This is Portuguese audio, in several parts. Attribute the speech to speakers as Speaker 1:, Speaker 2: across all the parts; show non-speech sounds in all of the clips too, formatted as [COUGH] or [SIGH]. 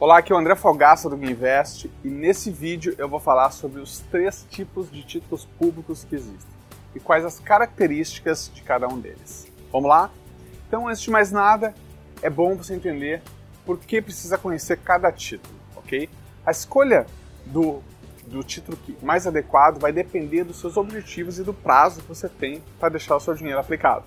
Speaker 1: Olá, aqui é o André Fogaça do Guinvest e nesse vídeo eu vou falar sobre os três tipos de títulos públicos que existem e quais as características de cada um deles. Vamos lá? Então, antes de mais nada, é bom você entender por que precisa conhecer cada título, ok? A escolha do, do título mais adequado vai depender dos seus objetivos e do prazo que você tem para deixar o seu dinheiro aplicado.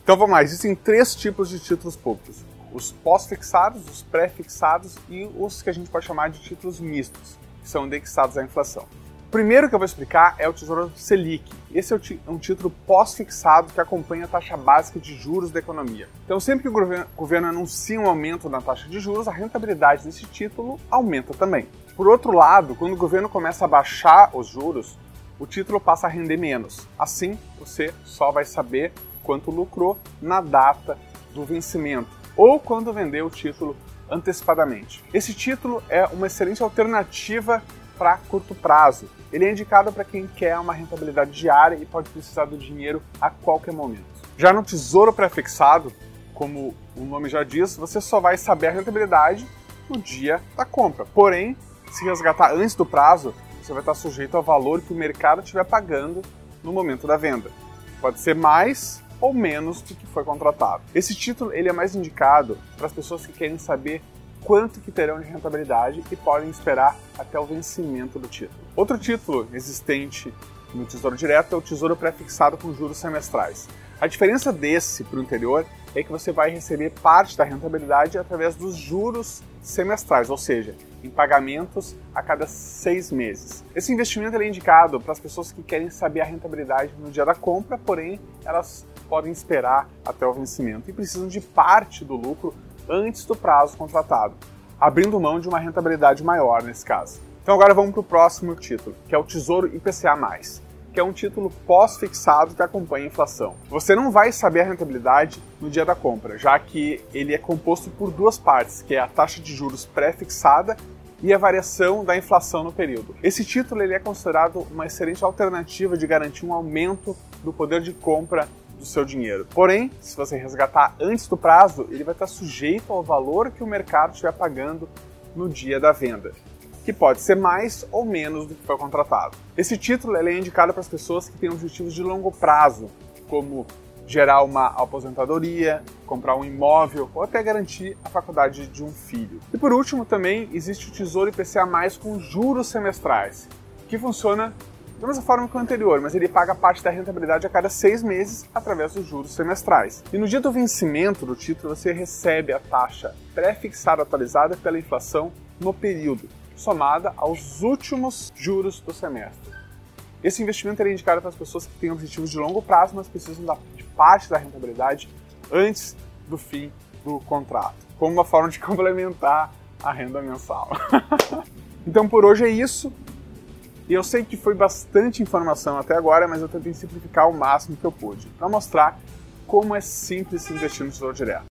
Speaker 1: Então vamos lá, existem três tipos de títulos públicos os pós-fixados, os pré-fixados e os que a gente pode chamar de títulos mistos, que são indexados à inflação. O primeiro que eu vou explicar é o Tesouro Selic. Esse é um título pós-fixado que acompanha a taxa básica de juros da economia. Então, sempre que o governo, governo anuncia um aumento na taxa de juros, a rentabilidade desse título aumenta também. Por outro lado, quando o governo começa a baixar os juros, o título passa a render menos. Assim, você só vai saber quanto lucrou na data do vencimento ou quando vender o título antecipadamente. Esse título é uma excelente alternativa para curto prazo. Ele é indicado para quem quer uma rentabilidade diária e pode precisar do dinheiro a qualquer momento. Já no Tesouro Prefixado, como o nome já diz, você só vai saber a rentabilidade no dia da compra. Porém, se resgatar antes do prazo, você vai estar sujeito ao valor que o mercado estiver pagando no momento da venda. Pode ser mais ou menos do que foi contratado. Esse título ele é mais indicado para as pessoas que querem saber quanto que terão de rentabilidade e podem esperar até o vencimento do título. Outro título existente no Tesouro Direto é o Tesouro Prefixado com juros semestrais. A diferença desse para o anterior é que você vai receber parte da rentabilidade através dos juros semestrais, ou seja, em pagamentos a cada seis meses. Esse investimento é indicado para as pessoas que querem saber a rentabilidade no dia da compra, porém elas podem esperar até o vencimento e precisam de parte do lucro antes do prazo contratado, abrindo mão de uma rentabilidade maior nesse caso. Então agora vamos para o próximo título, que é o Tesouro IPCA+, que é um título pós-fixado que acompanha a inflação. Você não vai saber a rentabilidade no dia da compra, já que ele é composto por duas partes, que é a taxa de juros pré-fixada e a variação da inflação no período. Esse título ele é considerado uma excelente alternativa de garantir um aumento do poder de compra do seu dinheiro. Porém, se você resgatar antes do prazo, ele vai estar sujeito ao valor que o mercado estiver pagando no dia da venda, que pode ser mais ou menos do que foi contratado. Esse título é indicado para as pessoas que têm objetivos de longo prazo, como gerar uma aposentadoria, comprar um imóvel ou até garantir a faculdade de um filho. E por último, também existe o Tesouro IPCA+, com juros semestrais, que funciona da mesma forma que o anterior, mas ele paga parte da rentabilidade a cada seis meses através dos juros semestrais. E no dia do vencimento do título, você recebe a taxa pré-fixada atualizada pela inflação no período, somada aos últimos juros do semestre. Esse investimento é indicado para as pessoas que têm objetivos de longo prazo, mas precisam de parte da rentabilidade antes do fim do contrato, como uma forma de [LAUGHS] complementar a renda mensal. [LAUGHS] então por hoje é isso. E eu sei que foi bastante informação até agora, mas eu tentei simplificar o máximo que eu pude, para mostrar como é simples investir no Tesouro Direto.